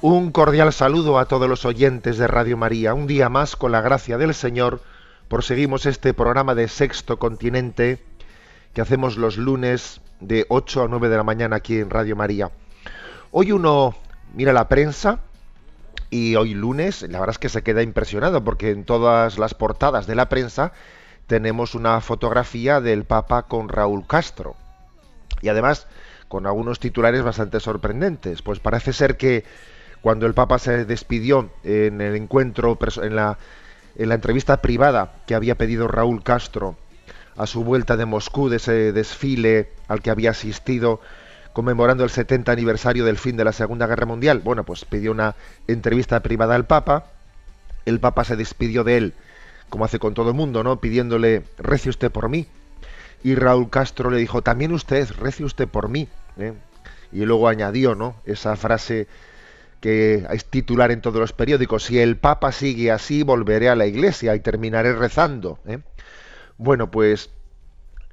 Un cordial saludo a todos los oyentes de Radio María. Un día más, con la gracia del Señor, proseguimos este programa de Sexto Continente que hacemos los lunes de 8 a 9 de la mañana aquí en Radio María. Hoy uno mira la prensa y hoy lunes, la verdad es que se queda impresionado porque en todas las portadas de la prensa tenemos una fotografía del Papa con Raúl Castro y además con algunos titulares bastante sorprendentes. Pues parece ser que cuando el Papa se despidió en el encuentro, en la, en la entrevista privada que había pedido Raúl Castro a su vuelta de Moscú, de ese desfile al que había asistido conmemorando el 70 aniversario del fin de la Segunda Guerra Mundial, bueno, pues pidió una entrevista privada al Papa, el Papa se despidió de él, como hace con todo el mundo, ¿no? Pidiéndole, rece usted por mí. Y Raúl Castro le dijo, también usted, rece usted por mí. ¿eh? Y luego añadió, ¿no? Esa frase que es titular en todos los periódicos, si el Papa sigue así, volveré a la iglesia y terminaré rezando. ¿eh? Bueno, pues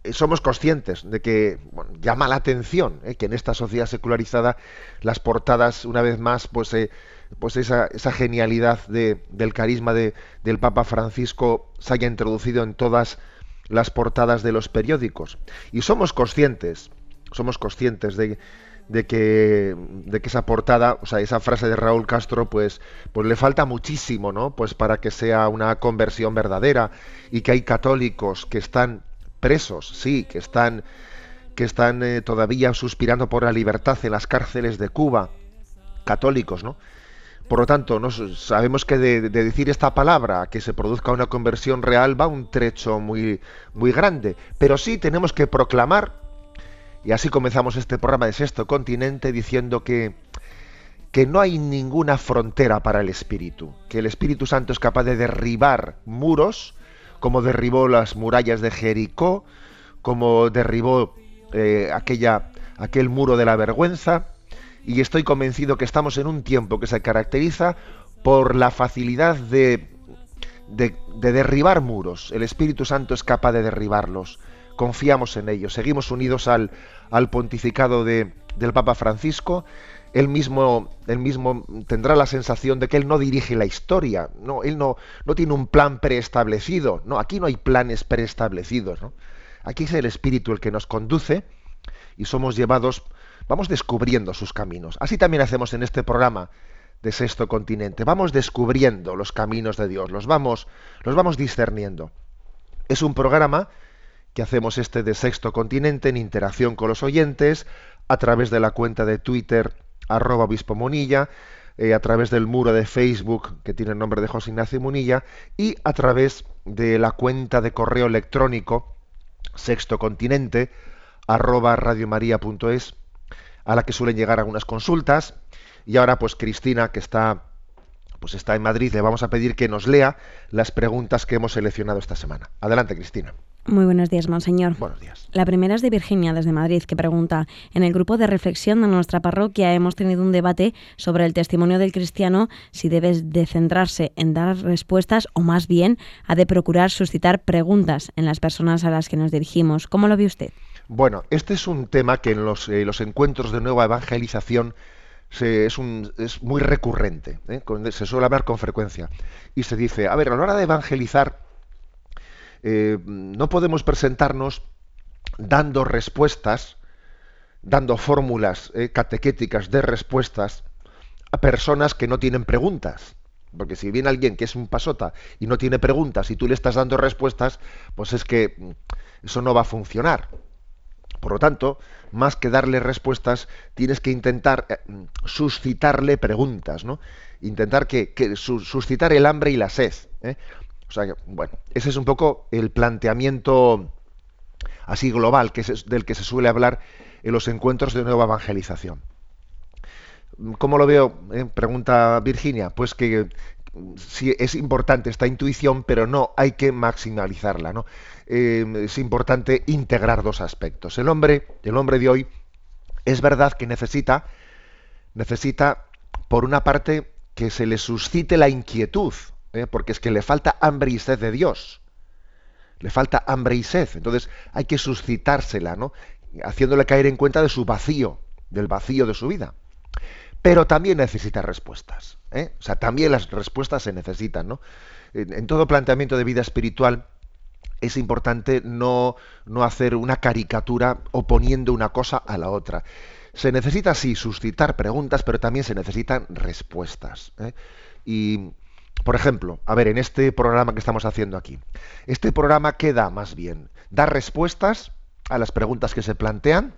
eh, somos conscientes de que bueno, llama la atención ¿eh? que en esta sociedad secularizada las portadas, una vez más, pues, eh, pues esa, esa genialidad de- del carisma de- del Papa Francisco se haya introducido en todas las portadas de los periódicos. Y somos conscientes, somos conscientes de, de que, de que esa portada, o sea, esa frase de Raúl Castro, pues, pues le falta muchísimo, ¿no? Pues para que sea una conversión verdadera y que hay católicos que están presos, sí, que están que están eh, todavía suspirando por la libertad en las cárceles de Cuba, católicos, ¿no? Por lo tanto, nos, sabemos que de, de decir esta palabra, que se produzca una conversión real, va un trecho muy, muy grande. Pero sí tenemos que proclamar, y así comenzamos este programa de Sexto Continente, diciendo que, que no hay ninguna frontera para el Espíritu, que el Espíritu Santo es capaz de derribar muros, como derribó las murallas de Jericó, como derribó eh, aquella, aquel muro de la vergüenza, y estoy convencido que estamos en un tiempo que se caracteriza por la facilidad de, de, de derribar muros. El Espíritu Santo es capaz de derribarlos. Confiamos en ello. Seguimos unidos al, al pontificado de, del Papa Francisco. Él mismo, él mismo tendrá la sensación de que él no dirige la historia. No, él no, no tiene un plan preestablecido. No, aquí no hay planes preestablecidos. ¿no? Aquí es el Espíritu el que nos conduce y somos llevados vamos descubriendo sus caminos. Así también hacemos en este programa de Sexto Continente. Vamos descubriendo los caminos de Dios, los vamos, los vamos discerniendo. Es un programa que hacemos este de Sexto Continente en interacción con los oyentes, a través de la cuenta de Twitter, arroba obispo Munilla, eh, a través del muro de Facebook, que tiene el nombre de José Ignacio Munilla, y a través de la cuenta de correo electrónico, Sexto Continente, arroba radiomaria.es, a la que suelen llegar algunas consultas. Y ahora, pues Cristina, que está, pues está en Madrid, le vamos a pedir que nos lea las preguntas que hemos seleccionado esta semana. Adelante, Cristina. Muy buenos días, monseñor. Buenos días. La primera es de Virginia, desde Madrid, que pregunta, en el grupo de reflexión de nuestra parroquia hemos tenido un debate sobre el testimonio del cristiano, si debe de centrarse en dar respuestas o más bien ha de procurar suscitar preguntas en las personas a las que nos dirigimos. ¿Cómo lo ve usted? Bueno, este es un tema que en los, eh, los encuentros de nueva evangelización se- es, un- es muy recurrente, ¿eh? Se suele hablar con frecuencia. Y se dice, a ver, a la hora de evangelizar, eh, no podemos presentarnos dando respuestas, dando fórmulas eh, catequéticas de respuestas a personas que no tienen preguntas. porque si viene alguien que es un pasota y no tiene preguntas y tú le estás dando respuestas, pues es que mm, eso no va a funcionar. Por lo tanto, más que darle respuestas, tienes que intentar eh, suscitarle preguntas, ¿no? Intentar que, suscitar el hambre y la sed. O sea, bueno, ese es un poco el planteamiento así global que es del que se suele hablar en los encuentros de nueva evangelización. ¿Cómo lo veo? Eh, pregunta Virginia. Pues que sí es importante esta intuición, pero no hay que maximalizarla. ¿no? es importante integrar dos aspectos. El hombre, el hombre de hoy, es verdad que necesita, necesita, por una parte, que se le suscite la inquietud, ¿eh? porque es que le falta hambre y sed de Dios. Le falta hambre y sed. Entonces hay que suscitársela, ¿no? Haciéndole caer en cuenta de su vacío, del vacío de su vida. Pero también necesita respuestas. ¿eh? O sea, también las respuestas se necesitan, ¿no? En, todo planteamiento de vida espiritual es importante no, no hacer una caricatura oponiendo una cosa a la otra. Se necesita sí suscitar preguntas, pero también se necesitan respuestas. ¿eh? Y por ejemplo, a ver, en este programa que estamos haciendo aquí, este programa queda más bien, da respuestas a las preguntas que se plantean,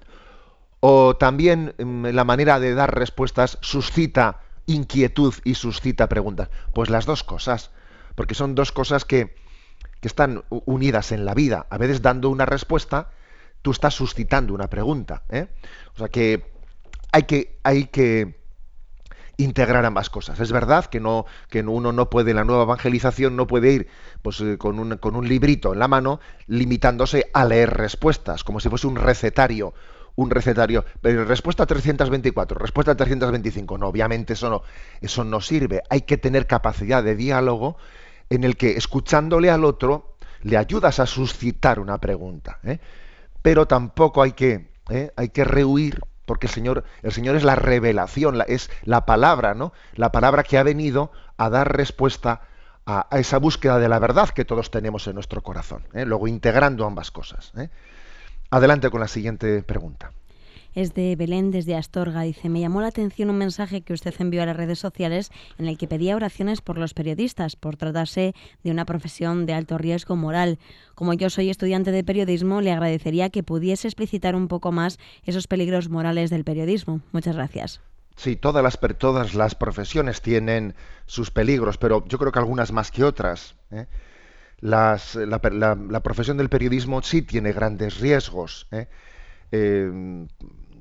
o también mm, la manera de dar respuestas suscita inquietud y suscita preguntas. Pues las dos cosas, porque son dos cosas que, que están unidas en la vida. A veces dando una respuesta, tú estás suscitando una pregunta. ¿eh? O sea que hay que, hay que integrar ambas cosas. Es verdad que no que uno no puede la nueva evangelización no puede ir pues eh, con un, con un librito en la mano limitándose a leer respuestas como si fuese un recetario un recetario respuesta 324 respuesta 325 no obviamente eso no eso no sirve hay que tener capacidad de diálogo en el que escuchándole al otro le ayudas a suscitar una pregunta ¿eh? pero tampoco hay que ¿eh? hay que rehuir porque el Señor, el Señor es la revelación, es la palabra, ¿no? La palabra que ha venido a dar respuesta a, esa búsqueda de la verdad que todos tenemos en nuestro corazón. ¿eh? Luego integrando ambas cosas. ¿eh? Adelante con la siguiente pregunta es de Belén desde Astorga. Dice, me llamó la atención un mensaje que usted envió a las redes sociales en el que pedía oraciones por los periodistas, por tratarse de una profesión de alto riesgo moral. Como yo soy estudiante de periodismo, le agradecería que pudiese explicitar un poco más esos peligros morales del periodismo. Muchas gracias. Sí, todas las, profesiones tienen sus peligros, pero yo creo que algunas más que otras. ¿eh? la, profesión del periodismo sí tiene grandes riesgos. ¿eh? Eh,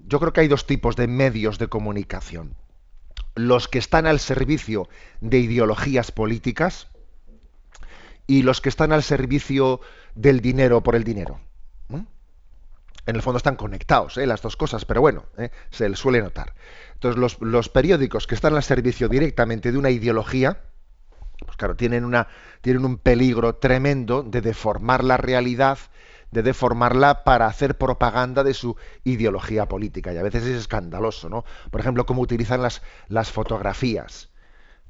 yo creo que hay dos tipos de medios de comunicación. Los que están al servicio de ideologías políticas y los que están al servicio del dinero por el dinero. En el fondo están conectados ¿eh? las dos cosas, pero bueno, ¿eh? se les suele notar. Entonces, los, periódicos que están al servicio directamente de una ideología, pues claro, tienen, tienen un peligro tremendo de deformar la realidad de deformarla para hacer propaganda de su ideología política. Y a veces es escandaloso, ¿no? Por ejemplo, cómo utilizan las, las fotografías.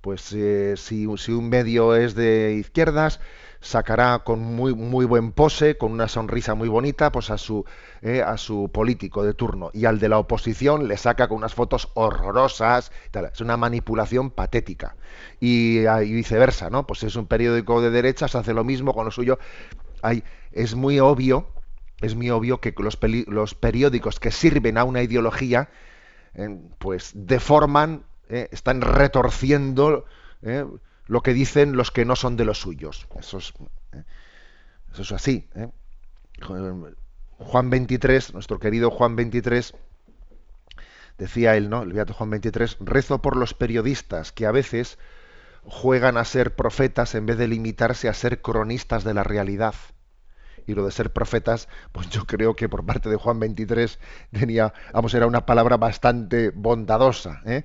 Pues eh, si, si, un medio es de izquierdas, sacará con muy, muy buen pose, con una sonrisa muy bonita, pues a su, eh, a su político de turno. Y al de la oposición le saca con unas fotos horrorosas. Es una manipulación patética. Y, y, viceversa, ¿no? Pues es un periódico de derechas, hace lo mismo con lo suyo es muy obvio, es muy obvio que los, periódicos que sirven a una ideología, eh, pues deforman, eh, están retorciendo eh, lo que dicen los que no son de los suyos. Eso es, eso es así. Juan 23, nuestro querido Juan 23, decía él, ¿no? El Beato Juan 23, rezo por los periodistas que a veces juegan a ser profetas en vez de limitarse a ser cronistas de la realidad. Y lo de ser profetas, pues yo creo que por parte de Juan 23 tenía, vamos, era una palabra bastante bondadosa. ¿eh?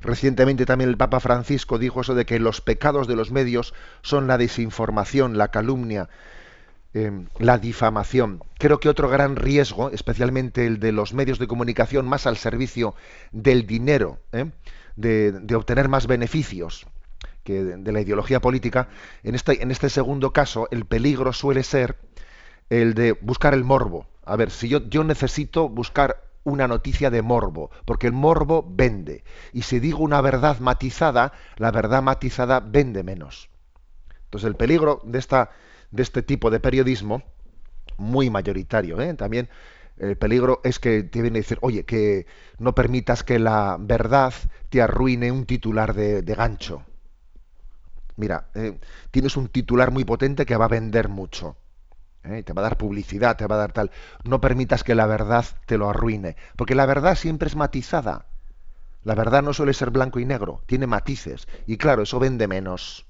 Recientemente también el Papa Francisco dijo eso de que los pecados de los medios son la desinformación, la calumnia, em, la difamación. Creo que otro gran riesgo, especialmente el de los medios de comunicación más al servicio del dinero, ¿eh? de obtener más beneficios, que de, la ideología política, en este, en este segundo caso el peligro suele ser el de buscar el morbo. A ver, si yo, yo necesito buscar una noticia de morbo, porque el morbo vende. Y si digo una verdad matizada, la verdad matizada vende menos. Entonces el peligro de, esta, de este tipo de periodismo, muy mayoritario, ¿eh? también el peligro es que te viene a decir, oye, que no permitas que la verdad te arruine un titular de, gancho. Mira, eh, tienes un titular muy potente que va a vender mucho. ¿Eh? Te va a dar publicidad, te va a dar tal. No permitas que la verdad te lo arruine. Porque la verdad siempre es matizada. La verdad no suele ser blanco y negro, tiene matices. Y claro, eso vende menos.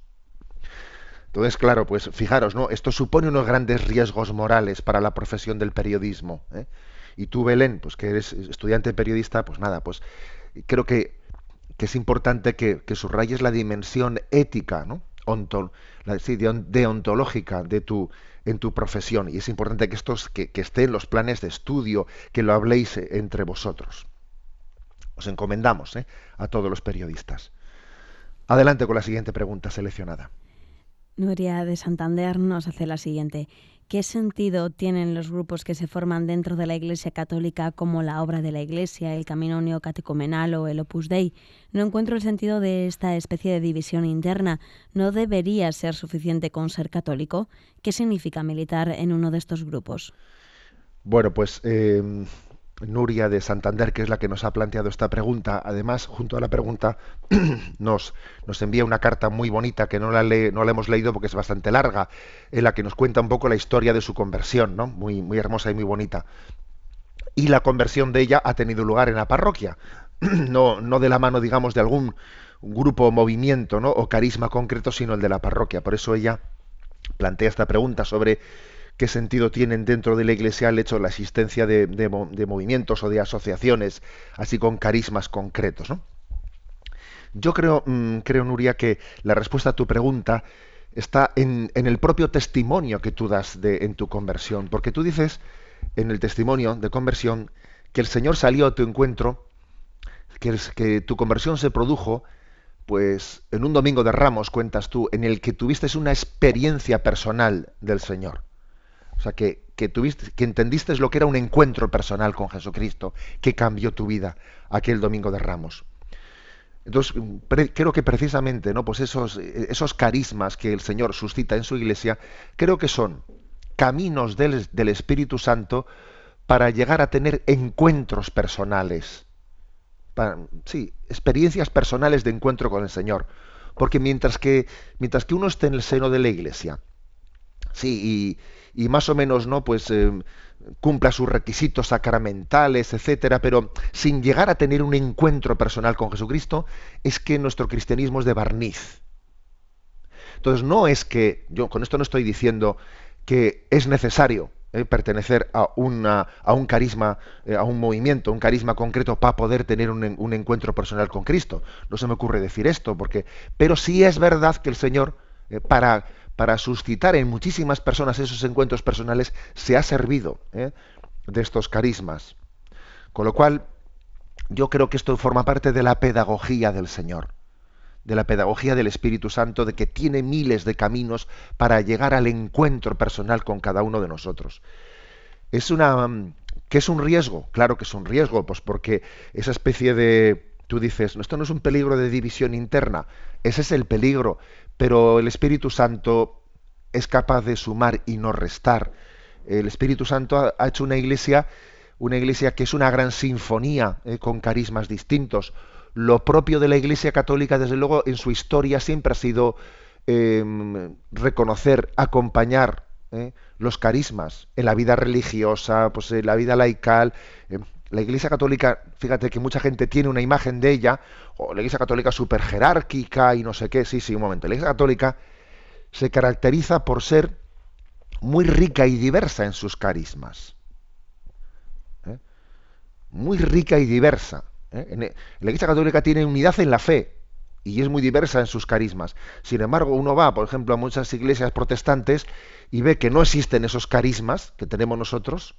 Entonces, claro, pues fijaros, ¿no? Esto supone unos grandes riesgos morales para la profesión del periodismo. ¿eh? Y tú, Belén, pues que eres estudiante periodista, pues nada, pues creo que, es importante que, subrayes la dimensión ética, ¿no? deontológica de tu, en tu profesión. Y es importante que, estos, que, que esté en los planes de estudio, que lo habléis entre vosotros. Os encomendamos ¿eh? a todos los periodistas. Adelante con la siguiente pregunta seleccionada. Nuria de Santander nos hace la siguiente. ¿Qué sentido tienen los grupos que se forman dentro de la Iglesia Católica como la obra de la Iglesia, el Camino Neocatecumenal o el Opus Dei? No encuentro el sentido de esta especie de división interna. ¿No debería ser suficiente con ser católico? ¿Qué significa militar en uno de estos grupos? Bueno, pues eh, Nuria de Santander, que es la que nos ha planteado esta pregunta. Además, junto a la pregunta, nos, nos envía una carta muy bonita que no la, no la hemos leído porque es bastante larga, en la que nos cuenta un poco la historia de su conversión, ¿no? muy, muy hermosa y muy bonita. Y la conversión de ella ha tenido lugar en la parroquia, no, no de la mano, digamos, de algún grupo o movimiento ¿no? o carisma concreto, sino el de la parroquia. Por eso ella plantea esta pregunta sobre qué sentido tienen dentro de la Iglesia el hecho de la existencia de, movimientos o de asociaciones, así con carismas concretos. ¿no? Yo creo, mm, creo, Nuria, que la respuesta a tu pregunta está en, el propio testimonio que tú das de, en tu conversión, porque tú dices en el testimonio de conversión que el Señor salió a tu encuentro, que, que tu conversión se produjo pues en un domingo de ramos, cuentas tú, en el que tuviste una experiencia personal del Señor. O sea, que, tuviste, que entendiste lo que era un encuentro personal con Jesucristo, que cambió tu vida aquel domingo de Ramos. Entonces, creo que precisamente, ¿no? Pues esos, esos carismas que el Señor suscita en su iglesia, creo que son caminos del, del Espíritu Santo para llegar a tener encuentros personales. sí, experiencias personales de encuentro con el Señor. Porque mientras que, mientras que uno esté en el seno de la iglesia, sí, y, y más o menos no pues eh, cumpla sus requisitos sacramentales, etcétera, pero sin llegar a tener un encuentro personal con Jesucristo, es que nuestro cristianismo es de barniz. Entonces no es que yo con esto no estoy diciendo que es necesario eh, pertenecer a, una, a un carisma, eh, a un movimiento, un carisma concreto para poder tener un, un, encuentro personal con Cristo. No se me ocurre decir esto, porque, pero sí es verdad que el Señor, para para suscitar en muchísimas personas esos encuentros personales, se ha servido ¿eh? de estos carismas. Con lo cual, yo creo que esto forma parte de la pedagogía del Señor, de la pedagogía del Espíritu Santo, de que tiene miles de caminos para llegar al encuentro personal con cada uno de nosotros. Es una que es un riesgo, claro que es un riesgo, pues porque esa especie de tú dices, esto no es un peligro de división interna, ese es el peligro, pero el Espíritu Santo es capaz de sumar y no restar. El Espíritu Santo ha, hecho una iglesia, una iglesia que es una gran sinfonía eh, con carismas distintos. Lo propio de la Iglesia Católica, desde luego, en su historia siempre ha sido em, reconocer, acompañar eh, los carismas en la vida religiosa, pues en la vida laical. La Iglesia Católica, fíjate que mucha gente tiene una imagen de ella, o la Iglesia Católica súper jerárquica y no sé qué, sí, sí, un momento. La Iglesia Católica se caracteriza por ser muy rica y diversa en sus carismas. ¿eh? Muy rica y diversa. ¿eh? La Iglesia Católica tiene unidad en la fe y es muy diversa en sus carismas. Sin embargo, uno va, por ejemplo, a muchas iglesias protestantes y ve que no existen esos carismas que tenemos nosotros,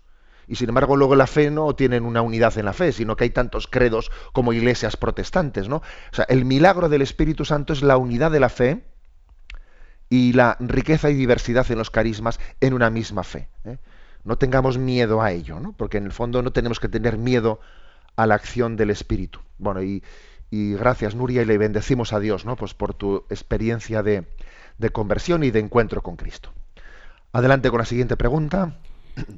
y sin embargo luego la fe no tienen una unidad en la fe, sino que hay tantos credos como iglesias protestantes, ¿no? O sea, el milagro del Espíritu Santo es la unidad de la fe y la riqueza y diversidad en los carismas en una misma fe. ¿eh? no tengamos miedo a ello, ¿no? porque en el fondo no tenemos que tener miedo a la acción del Espíritu. Bueno, y, gracias Nuria y le bendecimos a Dios ¿no? pues por tu experiencia de, de conversión y de encuentro con Cristo. Adelante con la siguiente pregunta.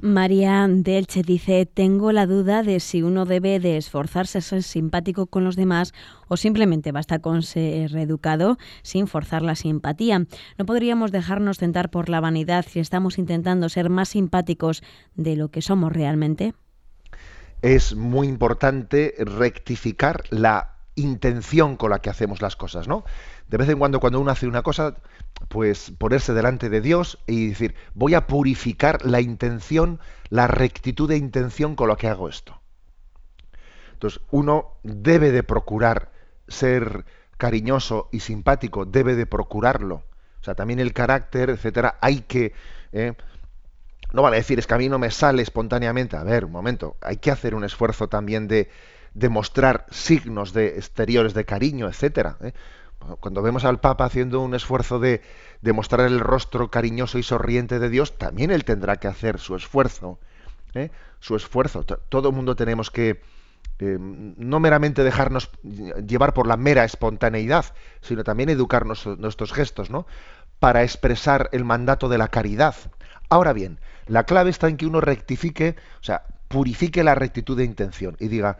María Delche dice, tengo la duda de si uno debe de esforzarse a ser simpático con los demás o simplemente basta con ser educado sin forzar la simpatía. No podríamos dejarnos tentar por la vanidad si estamos intentando ser más simpáticos de lo que somos realmente. Es muy importante rectificar la intención con la que hacemos las cosas, ¿no? De vez en cuando cuando uno hace una cosa, pues ponerse delante de Dios y decir, voy a purificar la intención, la rectitud de intención con lo que hago esto. Entonces, uno debe de procurar ser cariñoso y simpático, debe de procurarlo. O sea, también el carácter, etcétera, hay que. ¿eh? no vale decir, es que a mí no me sale espontáneamente. A ver, un momento, hay que hacer un esfuerzo también de, mostrar signos de exteriores de cariño, etcétera. ¿eh? Cuando vemos al Papa haciendo un esfuerzo de, mostrar el rostro cariñoso y sonriente de Dios, también él tendrá que hacer su esfuerzo. ¿eh? Su esfuerzo. Todo el mundo tenemos que eh, no meramente dejarnos llevar por la mera espontaneidad, sino también educar nuestros gestos, ¿no? Para expresar el mandato de la caridad. Ahora bien, la clave está en que uno rectifique, o sea, purifique la rectitud de intención y diga,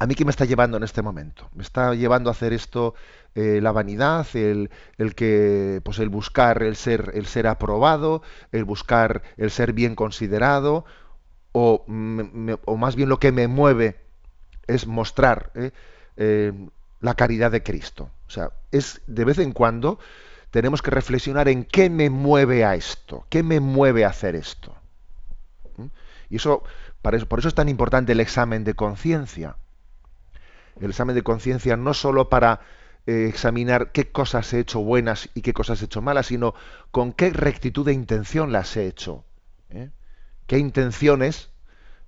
¿A mí qué me está llevando en este momento? ¿Me está llevando a hacer esto eh, la vanidad, el, que, pues el buscar el ser, el ser aprobado, el buscar el ser bien considerado, o, más bien lo que me mueve es mostrar eh, eh, la caridad de Cristo. O sea, es de vez en cuando tenemos que reflexionar en qué me mueve a esto, qué me mueve a hacer esto. ¿Mm? Y eso, por eso es tan importante el examen de conciencia el examen de conciencia no solo para eh, examinar qué cosas he hecho buenas y qué cosas he hecho malas, sino con qué rectitud de intención las he hecho. ¿eh? ¿Qué intenciones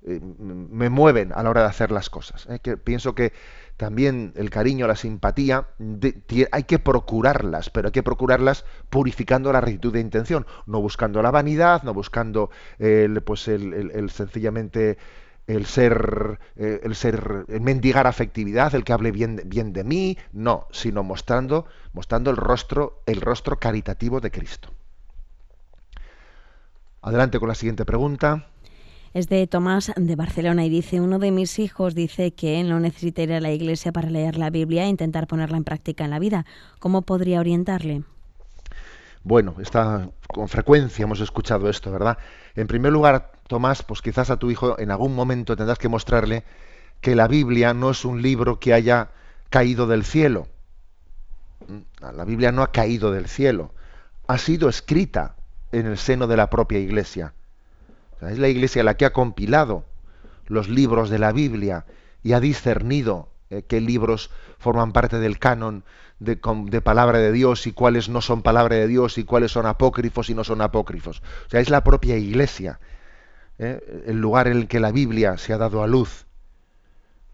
eh, me mueven a la hora de hacer las cosas? Que pienso que también el cariño, la simpatía, hay que procurarlas, pero hay que procurarlas purificando la rectitud de intención, no buscando la vanidad, no buscando pues el sencillamente el ser, eh, el ser, el mendigar afectividad, el que hable bien, bien de mí, no, sino mostrando, mostrando el rostro, el rostro caritativo de Cristo. Adelante con la siguiente pregunta. Es de Tomás de Barcelona y dice, uno de mis hijos dice que no necesita ir a la iglesia para leer la Biblia e intentar ponerla en práctica en la vida. ¿Cómo podría orientarle? Bueno, está, con frecuencia hemos escuchado esto, ¿verdad? En primer lugar, Tomás, pues quizás a tu hijo en algún momento tendrás que mostrarle que la Biblia no es un libro que haya caído del cielo. Mm, la Biblia no ha caído del cielo, ha sido escrita en el seno de la propia Iglesia. es la Iglesia la que ha compilado los libros de la Biblia y ha discernido eh, qué libros forman parte del canon de, palabra de Dios y cuáles no son palabra de Dios y cuáles son apócrifos y no son apócrifos. O sea, es la propia iglesia, ¿eh? el lugar en el que la Biblia se ha dado a luz.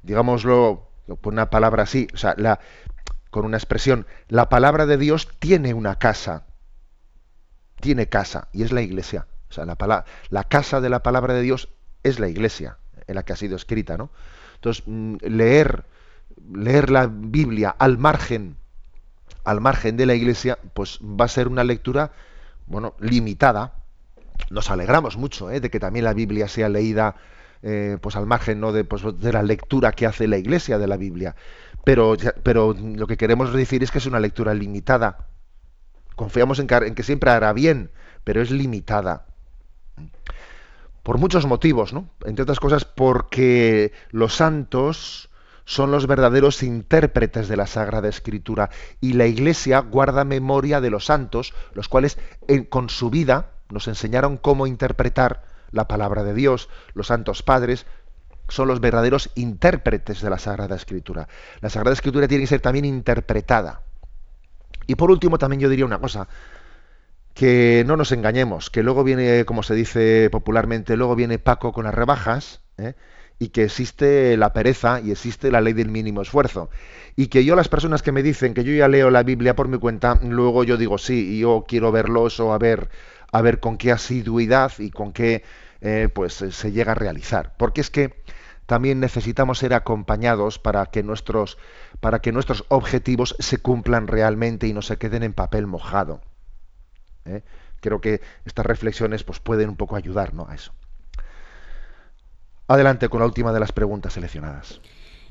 Digámoslo con una palabra así, o sea, la, con una expresión, la palabra de Dios tiene una casa, tiene casa, y es la iglesia. O sea, la, la casa de la palabra de Dios es la iglesia en la que ha sido escrita, ¿no? Entonces, mm, leer, leer la Biblia al margen al margen de la iglesia, pues va a ser una lectura, bueno, limitada. Nos alegramos mucho ¿eh? de que también la Biblia sea leída eh, pues al margen ¿no? de, pues, de, la lectura que hace la iglesia de la Biblia. Pero, pero lo que queremos decir es que es una lectura limitada. Confiamos en que, en que siempre hará bien, pero es limitada. Por muchos motivos, ¿no? Entre otras cosas porque los santos son los verdaderos intérpretes de la Sagrada Escritura y la Iglesia guarda memoria de los santos, los cuales con su vida nos enseñaron cómo interpretar la palabra de Dios. Los santos padres son los verdaderos intérpretes de la Sagrada Escritura. La Sagrada Escritura tiene que ser también interpretada. Y por último también yo diría una cosa, que no nos engañemos, que luego viene, como se dice popularmente, luego viene Paco con las rebajas, ¿eh? Y que existe la pereza y existe la ley del mínimo esfuerzo. Y que yo las personas que me dicen que yo ya leo la Biblia por mi cuenta, luego yo digo sí, y yo quiero verlos o a ver, a ver con qué asiduidad y con qué eh, pues se llega a realizar. Porque es que también necesitamos ser acompañados para que nuestros para que nuestros objetivos se cumplan realmente y no se queden en papel mojado. ¿eh? Creo que estas reflexiones pues, pueden un poco ayudarnos a eso. Adelante con la última de las preguntas seleccionadas.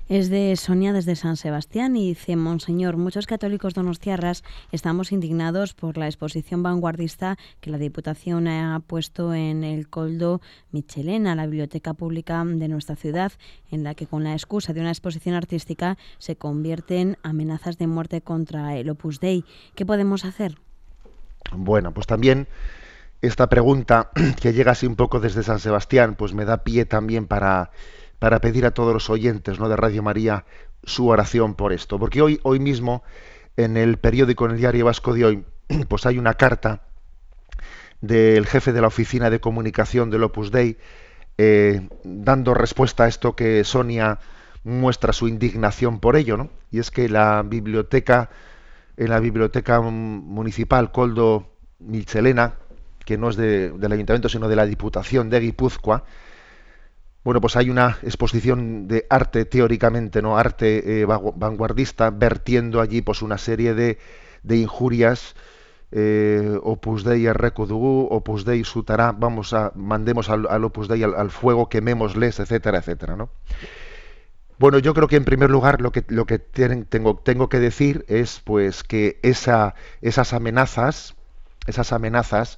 Es de Sonia desde San Sebastián y dice, Monseñor, muchos católicos donostiarras estamos indignados por la exposición vanguardista que la Diputación ha puesto en el Coldo Michelena, la biblioteca pública de nuestra ciudad, en la que con la excusa de una exposición artística se convierten amenazas de muerte contra el Opus Dei. ¿Qué podemos hacer? Bueno, pues también esta pregunta que llega así un poco desde San Sebastián, pues me da pie también para pedir a todos los oyentes ¿no? de Radio María su oración por esto. Porque hoy, hoy mismo, en el periódico, en el diario Vasco de hoy, pues hay una carta del jefe de la oficina de comunicación del Opus Dei, eh, dando respuesta a esto que Sonia muestra su indignación por ello, ¿no? Y es que la biblioteca, en la biblioteca municipal Coldo Michelena, que no es del ayuntamiento, sino de la Diputación de Guipúzcoa, bueno, pues hay una exposición de arte teóricamente, no arte eh, vanguardista, vertiendo allí pues una serie de, injurias. Eh, Opus Dei Recudu, Opus Dei Sutará, vamos a mandemos al, Opus Dei al, fuego, quemémosles, etcétera, etcétera, ¿no? Bueno, yo creo que en primer lugar lo que, tengo, que decir es pues que esa, esas amenazas, esas amenazas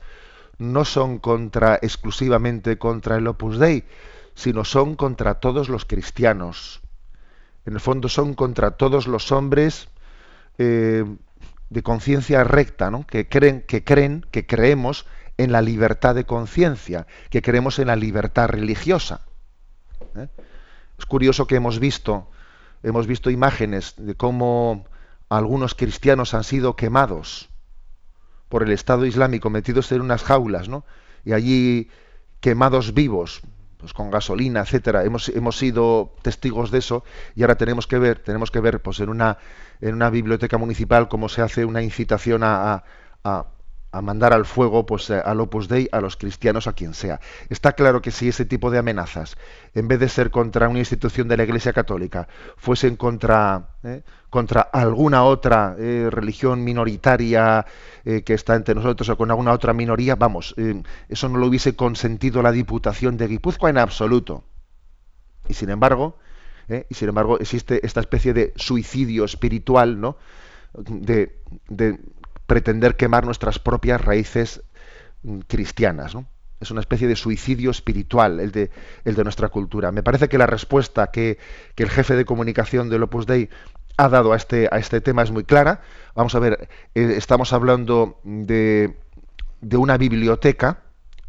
no son contra exclusivamente contra el Opus Dei, sino son contra todos los cristianos. En el fondo son contra todos los hombres eh, de conciencia recta, ¿no? que creen, que creen, que creemos en la libertad de conciencia, que creemos en la libertad religiosa. ¿eh? Es curioso que hemos visto, hemos visto imágenes de cómo algunos cristianos han sido quemados por el Estado Islámico, metidos en unas jaulas, ¿no? Y allí quemados vivos, pues con gasolina, etcétera. Hemos, hemos sido testigos de eso y ahora tenemos que ver, tenemos que ver pues en una, en una biblioteca municipal cómo se hace una incitación a, a mandar al fuego pues eh, al Opus Dei, a los cristianos, a quien sea. Está claro que si ese tipo de amenazas, en vez de ser contra una institución de la Iglesia Católica, fuesen contra, eh, contra alguna otra eh, religión minoritaria que está entre nosotros o con alguna otra minoría, vamos, eso no lo hubiese consentido la Diputación de Guipúzcoa en absoluto. Y sin embargo, y sin embargo existe esta especie de suicidio espiritual, ¿no? de, de pretender quemar nuestras propias raíces mm, cristianas. Es una especie de suicidio espiritual el de, el de nuestra cultura. Me parece que la respuesta que, el jefe de comunicación del Opus Dei ha dado a este, a este tema es muy clara. Vamos a ver, eh, estamos hablando de, de una biblioteca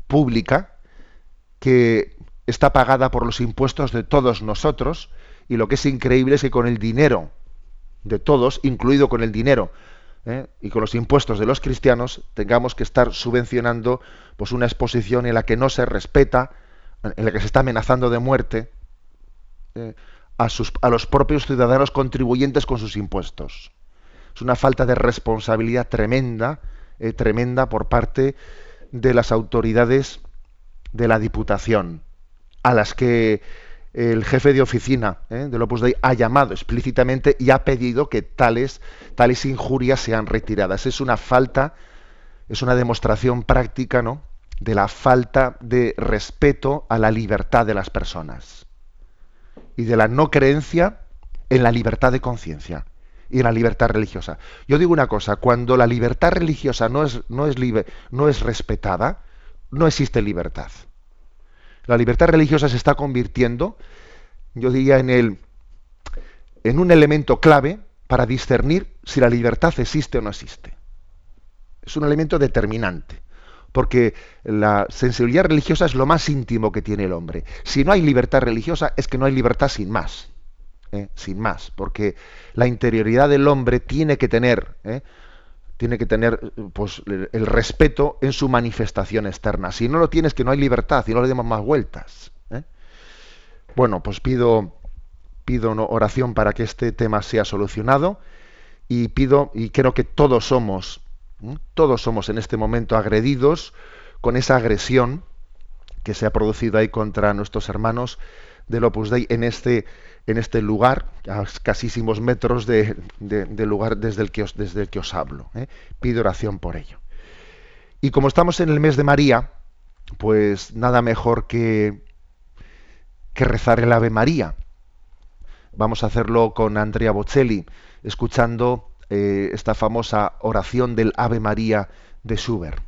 pública que está pagada por los impuestos de todos nosotros y lo que es increíble es que con el dinero de todos, incluido con el dinero ¿eh? y con los impuestos de los cristianos tengamos que estar subvencionando pues una exposición en la que no se respeta, en la que se está amenazando de muerte ¿eh? a, sus, a los propios ciudadanos contribuyentes con sus impuestos. Es una falta de responsabilidad tremenda, eh, tremenda por parte de las autoridades de la Diputación, a las que el jefe de oficina ¿eh? del Opus Dei ha llamado explícitamente y ha pedido que tales, tales injurias sean retiradas. Es una falta, es una demostración práctica ¿no? de la falta de respeto a la libertad de las personas y de la no creencia en la libertad de conciencia y en la libertad religiosa. Yo digo una cosa, cuando la libertad religiosa no es, no es, libre, no es respetada, no existe libertad. La libertad religiosa se está convirtiendo, yo diría, en, el, en un elemento clave para discernir si la libertad existe o no existe. Es un elemento determinante, porque la sensibilidad religiosa es lo más íntimo que tiene el hombre. Si no hay libertad religiosa, es que no hay libertad sin más. ¿eh? Sin más, porque la interioridad del hombre tiene que tener ¿eh? Tiene que tener pues, el respeto en su manifestación externa. Si no lo tienes, que no hay libertad y no le demos más vueltas. ¿eh? Bueno, pues pido, pido oración para que este tema sea solucionado y pido, y creo que todos somos, todos somos en este momento agredidos con esa agresión que se ha producido ahí contra nuestros hermanos del Opus Dei en este, en este lugar, a escasísimos metros del lugar desde el que os, hablo. ¿eh? Pido oración por ello. Y como estamos en el mes de María, pues nada mejor que, que rezar el Ave María. Vamos a hacerlo con Andrea Bocelli, escuchando eh, esta famosa oración del Ave María de Schubert.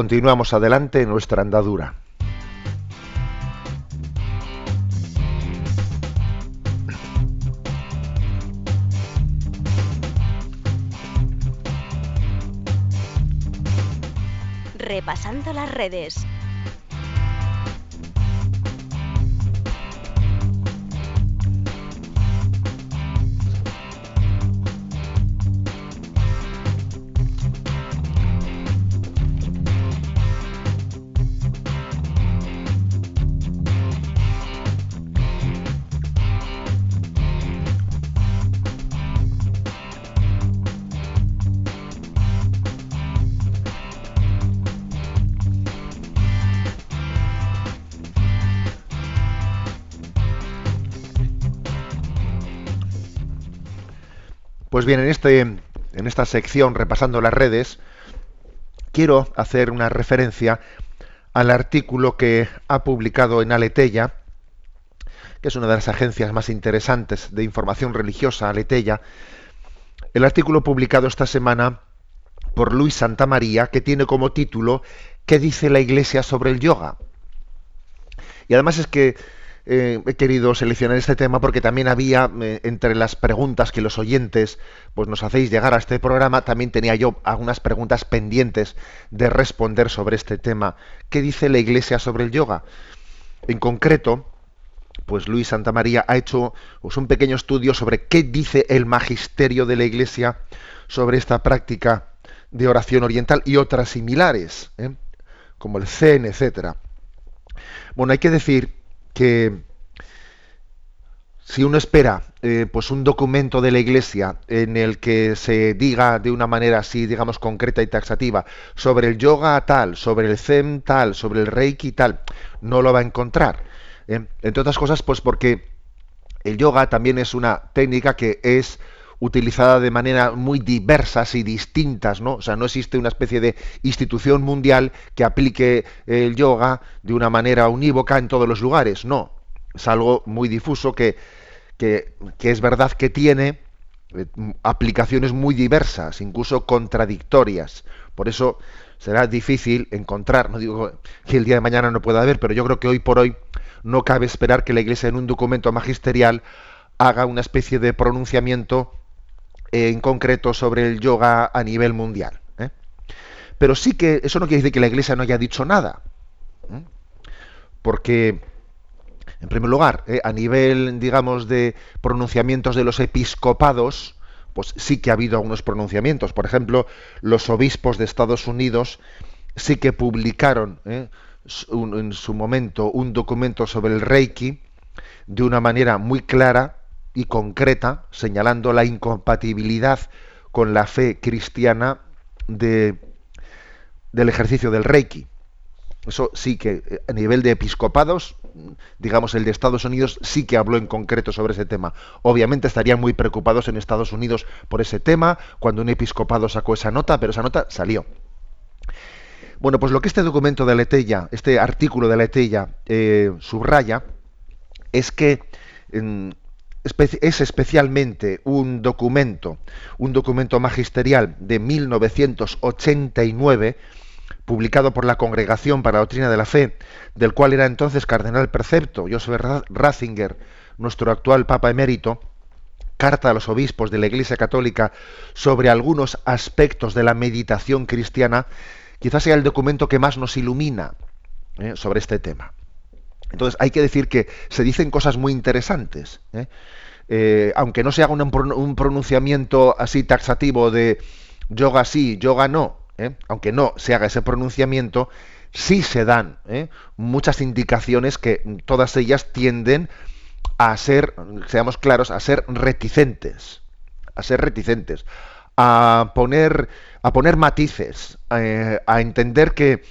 Continuamos adelante en nuestra andadura. Repasando las redes Pues bien, en, este, en esta sección, repasando las redes, quiero hacer una referencia al artículo que ha publicado en Aleteya, que es una de las agencias más interesantes de información religiosa, Aleteya, el artículo publicado esta semana por Luis Santamaría, que tiene como título ¿Qué dice la Iglesia sobre el yoga? Y además es que eh, he querido seleccionar este tema porque también había eh, entre las preguntas que los oyentes pues nos hacéis llegar a este programa también tenía yo algunas preguntas pendientes de responder sobre este tema. Qué dice la Iglesia sobre el yoga en concreto pues Luis Santa María ha hecho pues, un pequeño estudio sobre qué dice el magisterio de la Iglesia sobre esta práctica de oración oriental y otras similares ¿eh? como el Zen etcétera. Bueno hay que decir que si uno espera eh, pues un documento de la Iglesia en el que se diga de una manera así, digamos, concreta y taxativa sobre el yoga tal, sobre el zen tal, sobre el reiki tal, no lo va a encontrar. ¿eh? Entre otras cosas, pues porque el yoga también es una técnica que es utilizada de manera muy diversas y distintas, ¿no? O sea, no existe una especie de institución mundial que aplique el yoga de una manera unívoca en todos los lugares, no. Es algo muy difuso que, que, es verdad que tiene eh, aplicaciones muy diversas, incluso contradictorias. Por eso será difícil encontrar, no digo que el día de mañana no pueda haber, pero yo creo que hoy por hoy no cabe esperar que la Iglesia en un documento magisterial haga una especie de pronunciamiento en concreto sobre el yoga a nivel mundial. ¿eh? Pero sí que eso no quiere decir que la Iglesia no haya dicho nada. ¿eh? Porque, en primer lugar, ¿eh? a nivel, digamos, de pronunciamientos de los episcopados, pues sí que ha habido algunos pronunciamientos. Por ejemplo, los obispos de Estados Unidos sí que publicaron en su momento un documento sobre el Reiki de una manera muy clara y concreta, señalando la incompatibilidad con la fe cristiana de, del ejercicio del Reiki. Eso sí que eh, a nivel de episcopados, digamos el de Estados Unidos, sí que habló en concreto sobre ese tema. Obviamente estarían muy preocupados en Estados Unidos por ese tema cuando un episcopado sacó esa nota, pero esa nota salió. Bueno, pues lo que este documento de Letella, este artículo de Letella eh, subraya, es que es especialmente un documento, un documento magisterial de 1989, publicado por la Congregación para la Doctrina de la Fe, del cual era entonces cardenal precepto Joseph Ratzinger, nuestro actual Papa emérito, carta a los obispos de la Iglesia Católica sobre algunos aspectos de la meditación cristiana, quizás sea el documento que más nos ilumina ¿eh? sobre este tema. Entonces hay que decir que se dicen cosas muy interesantes. ¿eh? Eh, aunque no se haga un, pronunciamiento así taxativo de yoga sí, yoga no, ¿eh? aunque no se haga ese pronunciamiento, sí se dan muchas indicaciones que todas ellas tienden a ser, seamos claros, a ser reticentes, a ser reticentes, a poner, a poner matices, a entender que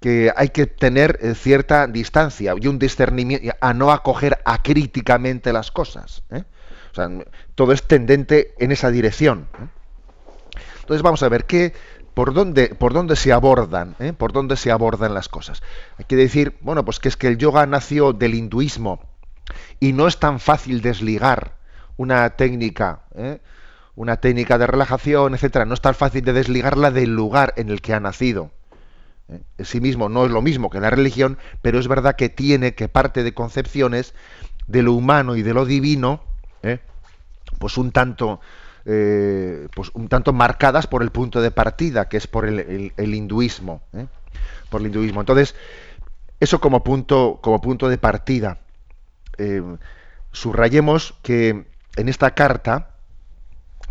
que hay que tener eh, cierta distancia y un discernimiento, a no acoger acríticamente las cosas. ¿eh? Todo es tendente en esa dirección. ¿eh? Entonces vamos a ver qué, por dónde, por dónde se abordan, por dónde se abordan las cosas. Hay que decir, bueno, pues que es que el yoga nació del hinduismo y no es tan fácil desligar una técnica, una técnica de relajación, etcétera, no es tan fácil de desligarla del lugar en el que ha nacido en sí mismo no es lo mismo que la religión, pero es verdad que tiene que parte de concepciones de lo humano y de lo divino, ¿eh? pues un tanto, eh, pues un tanto marcadas por el punto de partida, que es por el, hinduismo. ¿eh? por el hinduismo. Entonces, eso como punto, como punto de partida. Subrayemos que en esta carta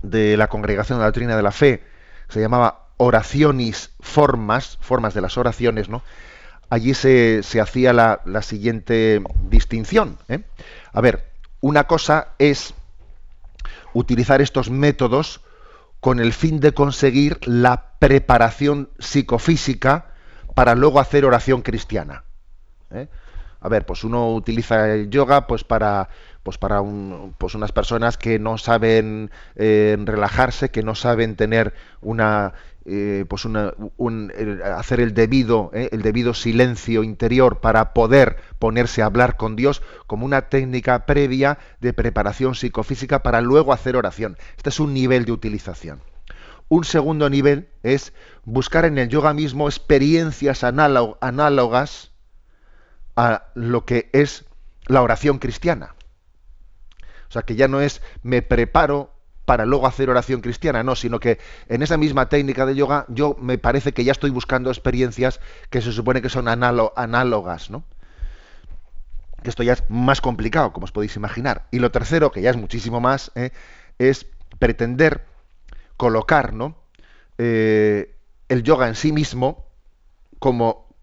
de la Congregación de la Doctrina de la Fe, se llamaba Oraciones Formas, formas de las oraciones, ¿no? Allí se, hacía la, siguiente distinción. ¿eh? A ver, una cosa es utilizar estos métodos con el fin de conseguir la preparación psicofísica para luego hacer oración cristiana. ¿eh? A ver, pues uno utiliza el yoga pues para pues para pues unas personas que no saben eh, relajarse, que no saben tener una eh, pues hacer el debido eh, el debido silencio interior para poder ponerse a hablar con Dios como una técnica previa de preparación psicofísica para luego hacer oración. Este es un nivel de utilización. Un segundo nivel es buscar en el yoga mismo experiencias análogas a lo que es la oración cristiana. O sea, que ya no es me preparo para luego hacer oración cristiana, no, sino que en esa misma técnica de yoga yo me parece que ya estoy buscando experiencias que se supone que son análogas, ¿no? Que esto ya es más complicado, como os podéis imaginar. Y lo tercero, que ya es muchísimo más, ¿eh? es pretender colocar, ¿no? Eh, el yoga en sí mismo como,